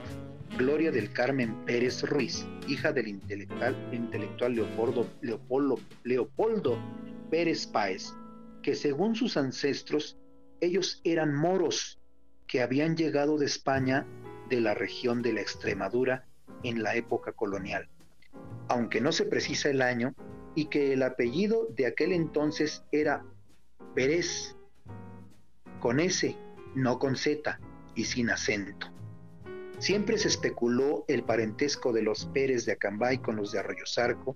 Gloria del Carmen Pérez Ruiz, hija del intelectual, intelectual Leopoldo, Leopoldo, Leopoldo Pérez Páez, que según sus ancestros, ellos eran moros que habían llegado de España de la región de la Extremadura en la época colonial. Aunque no se precisa el año, y que el apellido de aquel entonces era Pérez, con S, no con Z y sin acento. Siempre se especuló el parentesco de los Pérez de Acambay con los de Arroyo Zarco,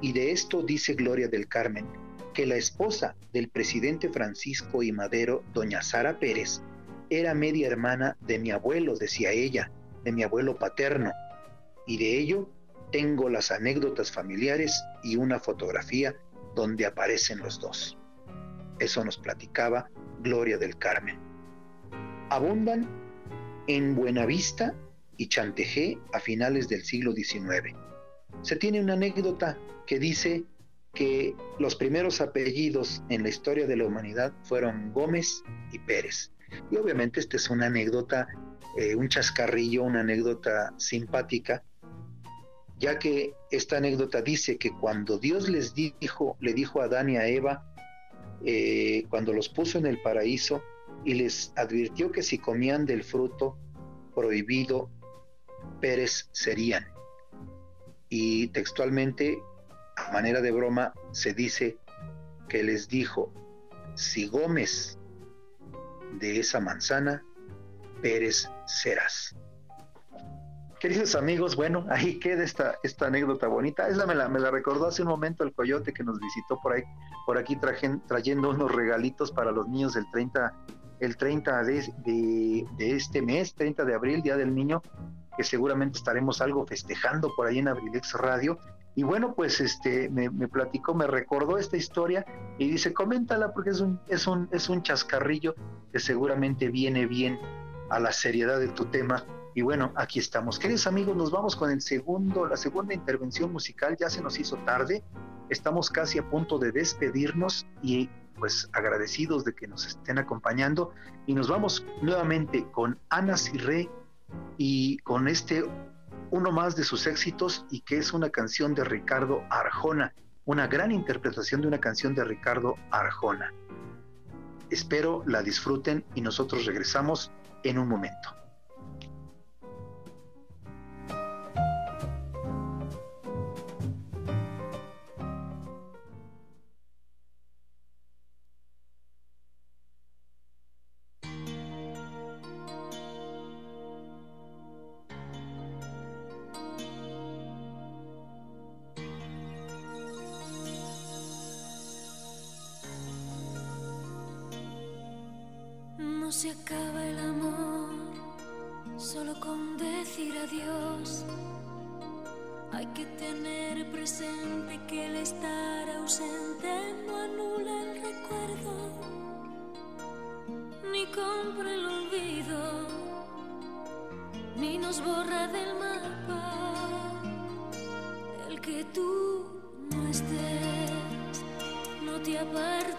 y de esto dice Gloria del Carmen, que la esposa del presidente Francisco y Madero, doña Sara Pérez, era media hermana de mi abuelo, decía ella, de mi abuelo paterno, y de ello tengo las anécdotas familiares y una fotografía donde aparecen los dos. Eso nos platicaba Gloria del Carmen. Abundan en Buenavista y Chantejé a finales del siglo XIX. Se tiene una anécdota que dice que los primeros apellidos en la historia de la humanidad fueron Gómez y Pérez. Y obviamente esta es una anécdota, eh, un chascarrillo, una anécdota simpática, ya que esta anécdota dice que cuando Dios les dijo, le dijo a Adán y a Eva, eh, cuando los puso en el paraíso y les advirtió que si comían del fruto prohibido, Pérez serían. Y textualmente, a manera de broma, se dice que les dijo, si Gómez de esa manzana, Pérez serás. Queridos amigos, bueno, ahí queda esta, esta anécdota bonita. Esa me la, me la recordó hace un momento el coyote que nos visitó por ahí, por aquí trayendo unos regalitos para los niños del 30, el 30 de, de, este mes, 30 de abril, Día del Niño, que seguramente estaremos algo festejando por ahí en Abrilex Radio. Y bueno, pues este me, platicó, me recordó esta historia y dice, coméntala porque es un, es un, es un chascarrillo que seguramente viene bien a la seriedad de tu tema. Y bueno, aquí estamos. Queridos amigos, nos vamos con el segundo, la segunda intervención musical. Ya se nos hizo tarde. Estamos casi a punto de despedirnos y pues agradecidos de que nos estén acompañando. Y nos vamos nuevamente con Ana Cirré y con este uno más de sus éxitos y que es una canción de Ricardo Arjona, una gran interpretación de una canción de Ricardo Arjona. Espero la disfruten y nosotros regresamos en un momento. Se acaba el amor solo con decir adiós. Hay que tener presente que el estar ausente no anula el recuerdo, ni compra el olvido, ni nos borra del mapa el que tú no estés, no te aparta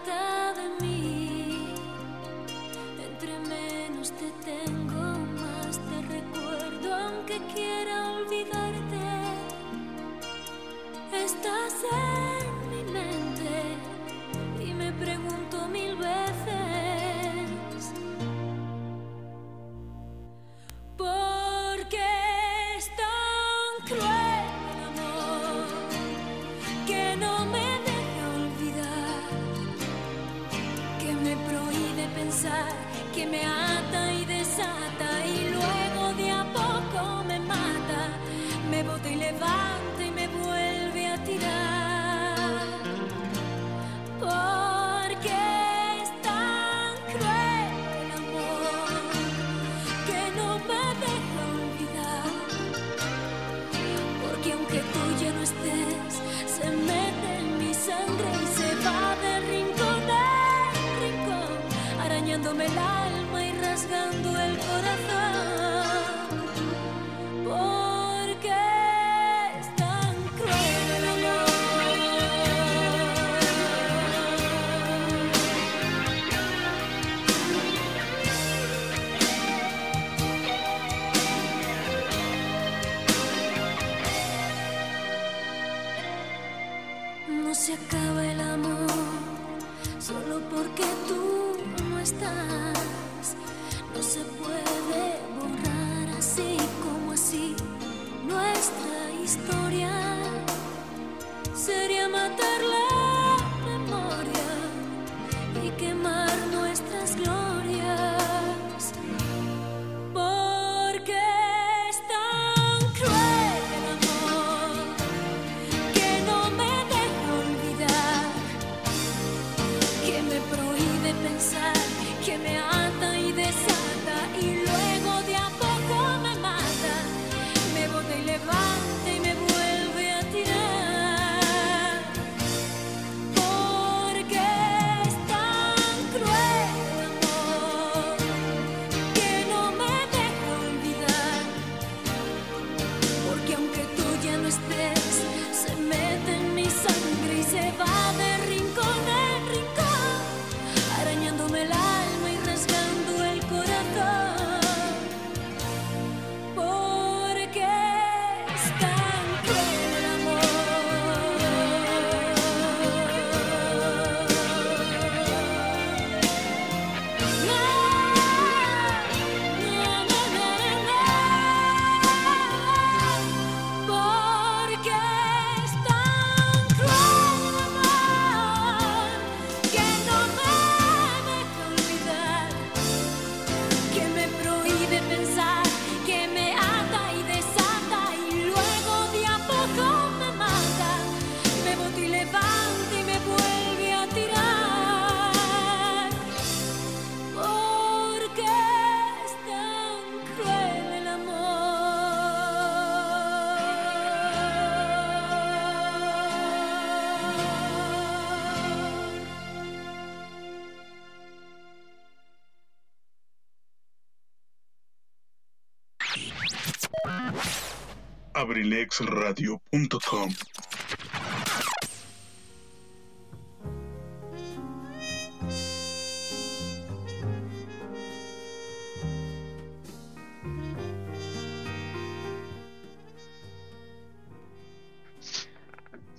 abrilexradio.com.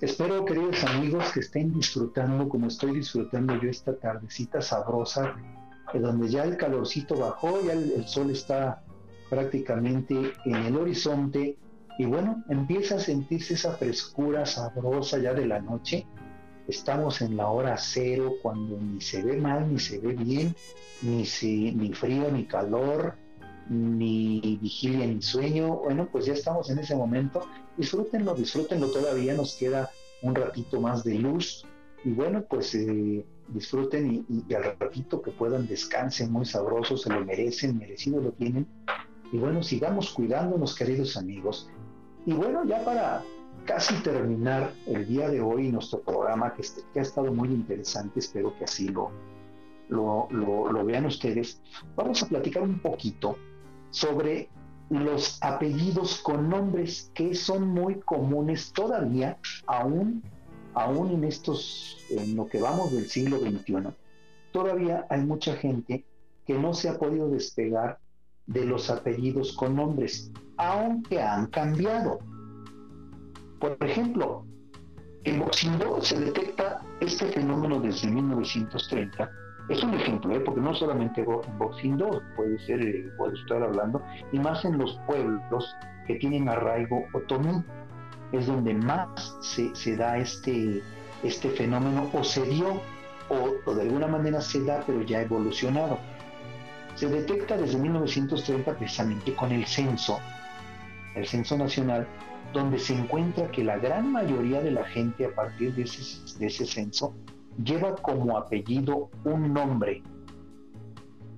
Espero, queridos amigos, que estén disfrutando como estoy disfrutando yo esta tardecita sabrosa, donde ya el calorcito bajó, ya el sol está prácticamente en el horizonte y bueno, empieza a sentirse esa frescura sabrosa ya de la noche. Estamos en la hora cero cuando ni se ve mal, ni se ve bien, ni, ni frío, ni calor, ni vigilia, ni sueño. Bueno, pues ya estamos en ese momento. Disfrútenlo, disfrútenlo todavía. Nos queda un ratito más de luz. Y bueno, pues eh, disfruten y, y, al ratito que puedan descansen muy sabrosos, se lo merecen, merecido lo tienen. Y bueno, sigamos cuidándonos, queridos amigos. Y bueno, ya para casi terminar el día de hoy nuestro programa, que, este, que ha estado muy interesante, espero que así lo, lo, lo, vean ustedes, vamos a platicar un poquito sobre los apellidos con nombres que son muy comunes todavía, aún, aún en estos, en lo que vamos del siglo XXI. Todavía hay mucha gente que no se ha podido despegar de los apellidos con nombres, aunque han cambiado. Por ejemplo, en Boxing 2 se detecta este fenómeno desde 1930. Es un ejemplo, ¿eh? porque no solamente en Boxing 2 puede ser, eh, puede estar hablando, y más en los pueblos que tienen arraigo otomí, es donde más se, se da este, este fenómeno, o se dio, o, o de alguna manera se da, pero ya evolucionado se detecta desde 1930 precisamente con el censo, el censo nacional, donde se encuentra que la gran mayoría de la gente a partir de ese, censo lleva como apellido un nombre.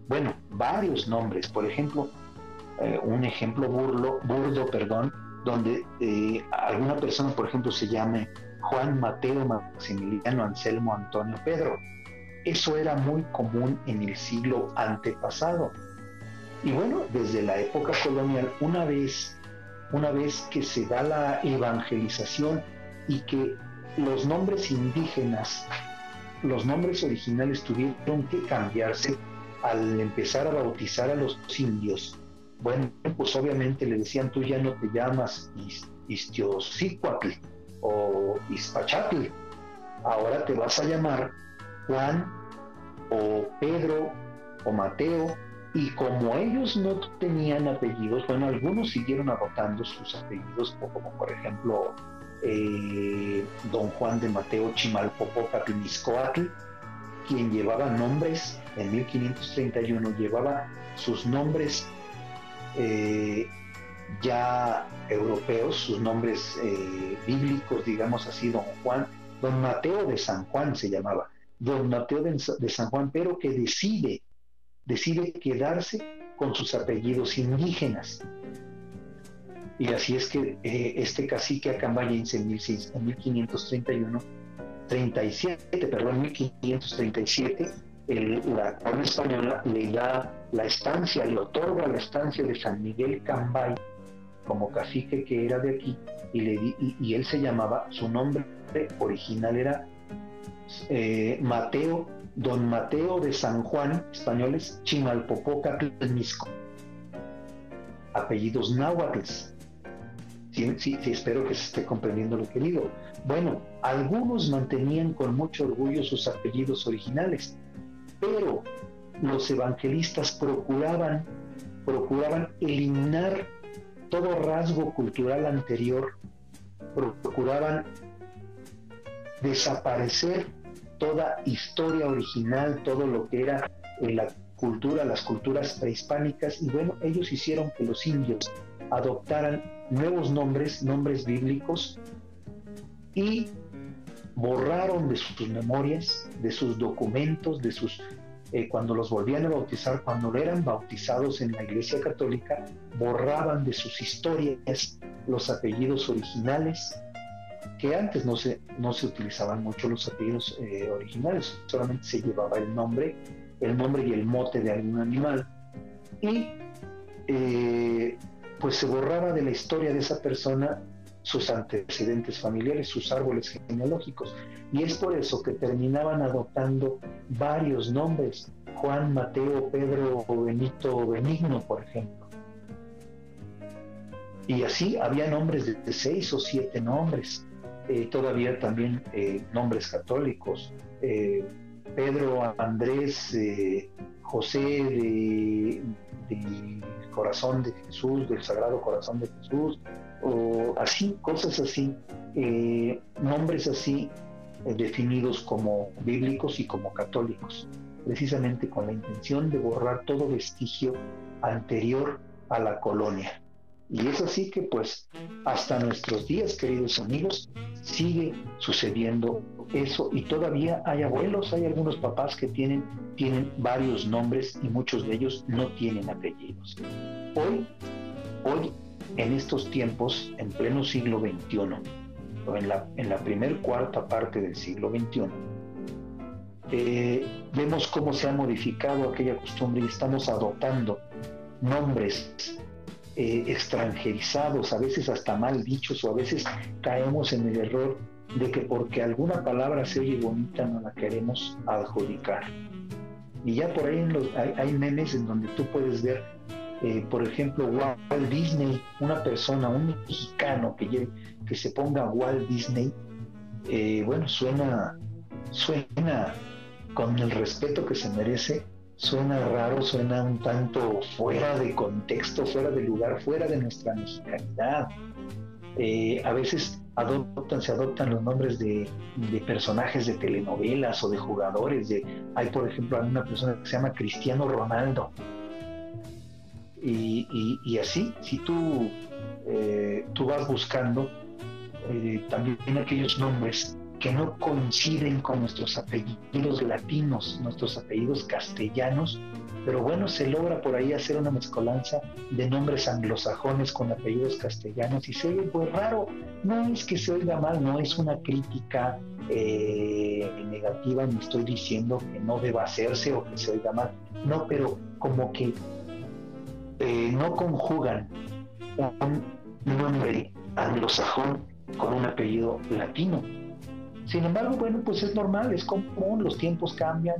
Bueno, varios nombres. Por ejemplo, eh, un ejemplo burlo, burdo, perdón, donde eh, alguna persona, por ejemplo, se llame Juan Mateo Maximiliano Anselmo Antonio Pedro eso era muy común en el siglo antepasado. Y bueno, desde la época colonial, una vez, una vez que se da la evangelización y que los nombres indígenas, los nombres originales tuvieron que cambiarse al empezar a bautizar a los indios. Bueno, pues obviamente le decían, tú ya no te llamas Istiosícuatl o Ispachatl, ahora te vas a llamar Juan o Pedro o Mateo, y como ellos no tenían apellidos, bueno, algunos siguieron adoptando sus apellidos, como por ejemplo eh, don Juan de Mateo Chimalpopocatl Miscoatl, quien llevaba nombres, en 1531 llevaba sus nombres eh, ya europeos, sus nombres eh, bíblicos, digamos así, don Juan, don Mateo de San Juan se llamaba don Mateo de, San Juan, pero que decide, decide quedarse con sus apellidos indígenas. Y así es que eh, este cacique acambayense en, en 1531, 37, perdón, 1537, la corona española le da la estancia, le otorga la estancia de San Miguel Cambay como cacique que era de aquí y, le y él se llamaba, su nombre original era eh, Mateo, don Mateo de San Juan, españoles, Chimalpopocatl Misco. Apellidos náhuatls. Sí, sí, espero que se esté comprendiendo lo que digo. Bueno, algunos mantenían con mucho orgullo sus apellidos originales, pero los evangelistas procuraban, procuraban eliminar todo rasgo cultural anterior, procuraban desaparecer toda historia original, todo lo que era eh, la cultura, las culturas prehispánicas, y bueno, ellos hicieron que los indios adoptaran nuevos nombres, nombres bíblicos, y borraron de sus memorias, de sus documentos, de sus eh, cuando los volvían a bautizar, cuando eran bautizados en la Iglesia Católica, borraban de sus historias los apellidos originales, que antes no se, no se utilizaban mucho los apellidos eh, originales, solamente se llevaba el nombre, el nombre y el mote de algún animal. Y eh, pues se borraba de la historia de esa persona sus antecedentes familiares, sus árboles genealógicos. Y es por eso que terminaban adoptando varios nombres, Juan, Mateo, Pedro, Benito, Benigno, por ejemplo. Y así había nombres de seis o siete nombres, eh, todavía también eh, nombres católicos. Eh, Pedro, Andrés, José de, Corazón de Jesús, del Sagrado Corazón de Jesús, o así, cosas así, nombres así definidos como bíblicos y como católicos, precisamente con la intención de borrar todo vestigio anterior a la colonia. Y es así que pues hasta nuestros días, queridos amigos, sigue sucediendo eso y todavía hay abuelos, hay algunos papás que tienen, tienen varios nombres y muchos de ellos no tienen apellidos. Hoy, hoy, en estos tiempos, en pleno siglo XXI, o en la, en la primer cuarta parte del siglo XXI, eh, vemos cómo se ha modificado aquella costumbre y estamos adoptando nombres eh, extranjerizados, a veces hasta mal dichos o a veces caemos en el error de que porque alguna palabra se oye bonita no la queremos adjudicar. Y ya por ahí hay, memes en donde tú puedes ver, eh, por ejemplo, Walt Disney, una persona, un mexicano que, que se ponga Walt Disney, eh, bueno, suena, suena con el respeto que se merece, suena raro, suena un tanto fuera de contexto, fuera de lugar, fuera de nuestra mexicanidad. Eh, a veces adoptan, se adoptan los nombres de, personajes de telenovelas o de jugadores. De, hay, por ejemplo, una persona que se llama Cristiano Ronaldo. Y, así, si tú, eh, tú vas buscando eh, también aquellos nombres que no coinciden con nuestros apellidos latinos, nuestros apellidos castellanos, pero bueno, se logra por ahí hacer una mezcolanza de nombres anglosajones con apellidos castellanos y se oye pues raro, no es que se oiga mal, no es una crítica eh, negativa, ni estoy diciendo que no deba hacerse o que se oiga mal, no, pero como que eh, no conjugan un nombre anglosajón con un apellido latino sin embargo, bueno, pues es normal, es común, los tiempos cambian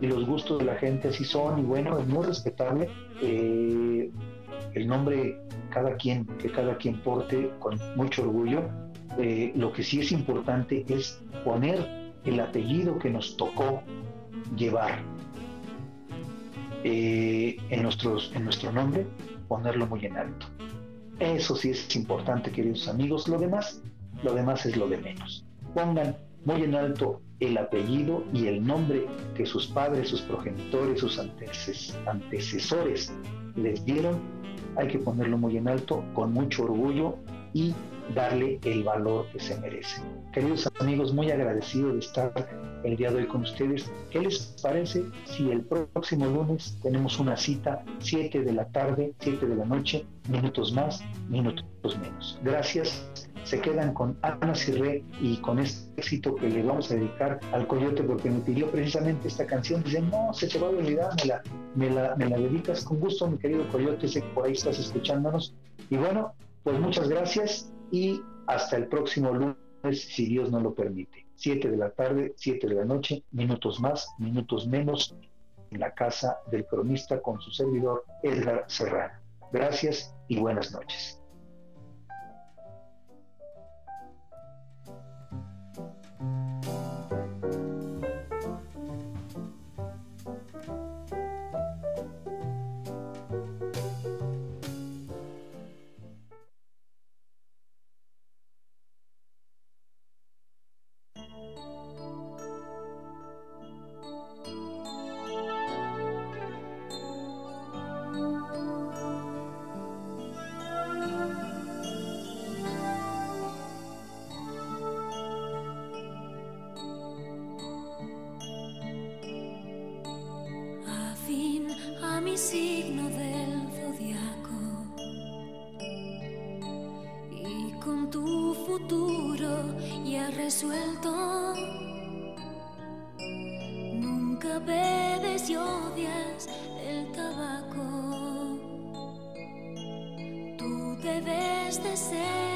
y, los gustos de la gente así son y bueno, es muy respetable. Eh, el nombre cada quien, que cada quien porte con mucho orgullo. Eh, lo que sí es importante es poner el apellido que nos tocó llevar eh, en, nuestros, en nuestro nombre, ponerlo muy en alto. Eso sí es importante, queridos amigos. Lo demás, lo demás es lo de menos pongan muy en alto el apellido y el nombre que sus padres, sus progenitores, sus antecesores les dieron, hay que ponerlo muy en alto, con mucho orgullo y darle el valor que se merece. Queridos amigos, muy agradecido de estar el día de hoy con ustedes. ¿Qué les parece si el próximo lunes tenemos una cita, 7 de la tarde, 7 de la noche, minutos más, minutos menos? Gracias se quedan con Ana Cirré y con este éxito que le vamos a dedicar al Coyote porque me pidió precisamente esta canción. Dice, no, se te va a olvidar, me la, me la, dedicas con gusto, mi querido Coyote, sé que por ahí estás escuchándonos. Y bueno, pues muchas gracias y hasta el próximo lunes, si Dios no lo permite. Siete de la tarde, siete de la noche, minutos más, minutos menos, en la casa del cronista con su servidor Edgar Serrano. Gracias y buenas noches. Ya resuelto. Nunca bebes y odias el tabaco. debes de ser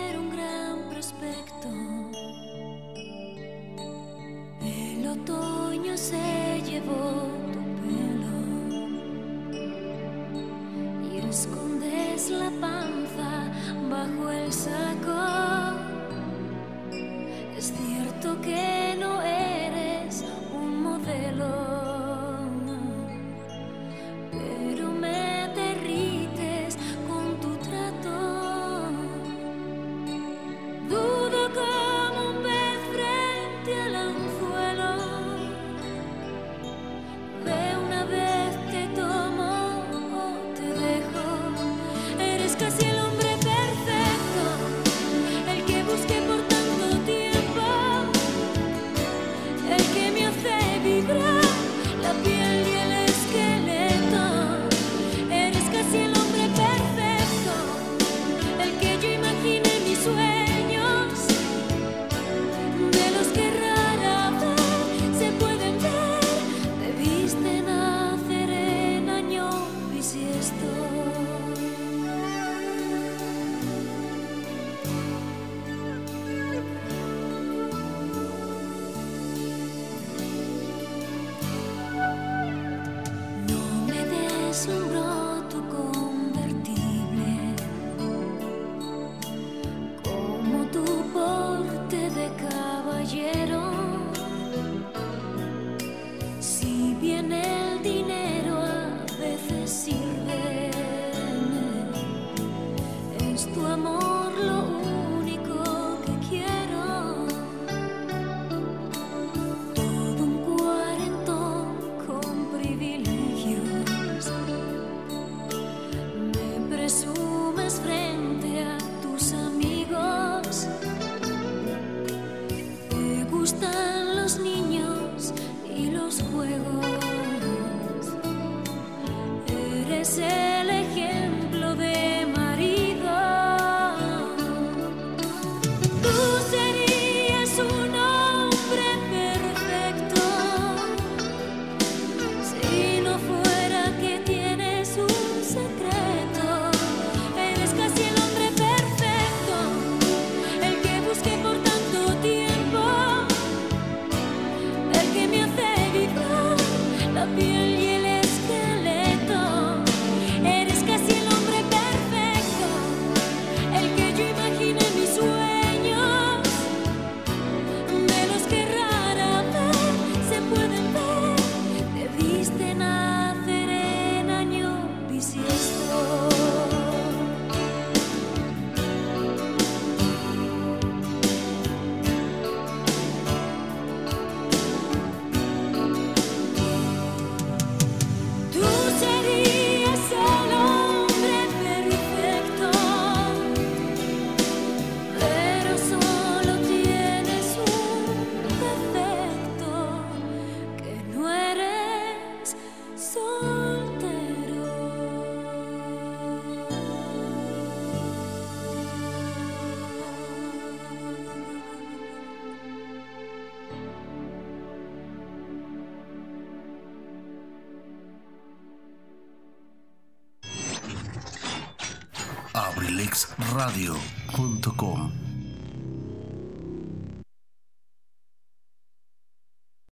abrilexradio.com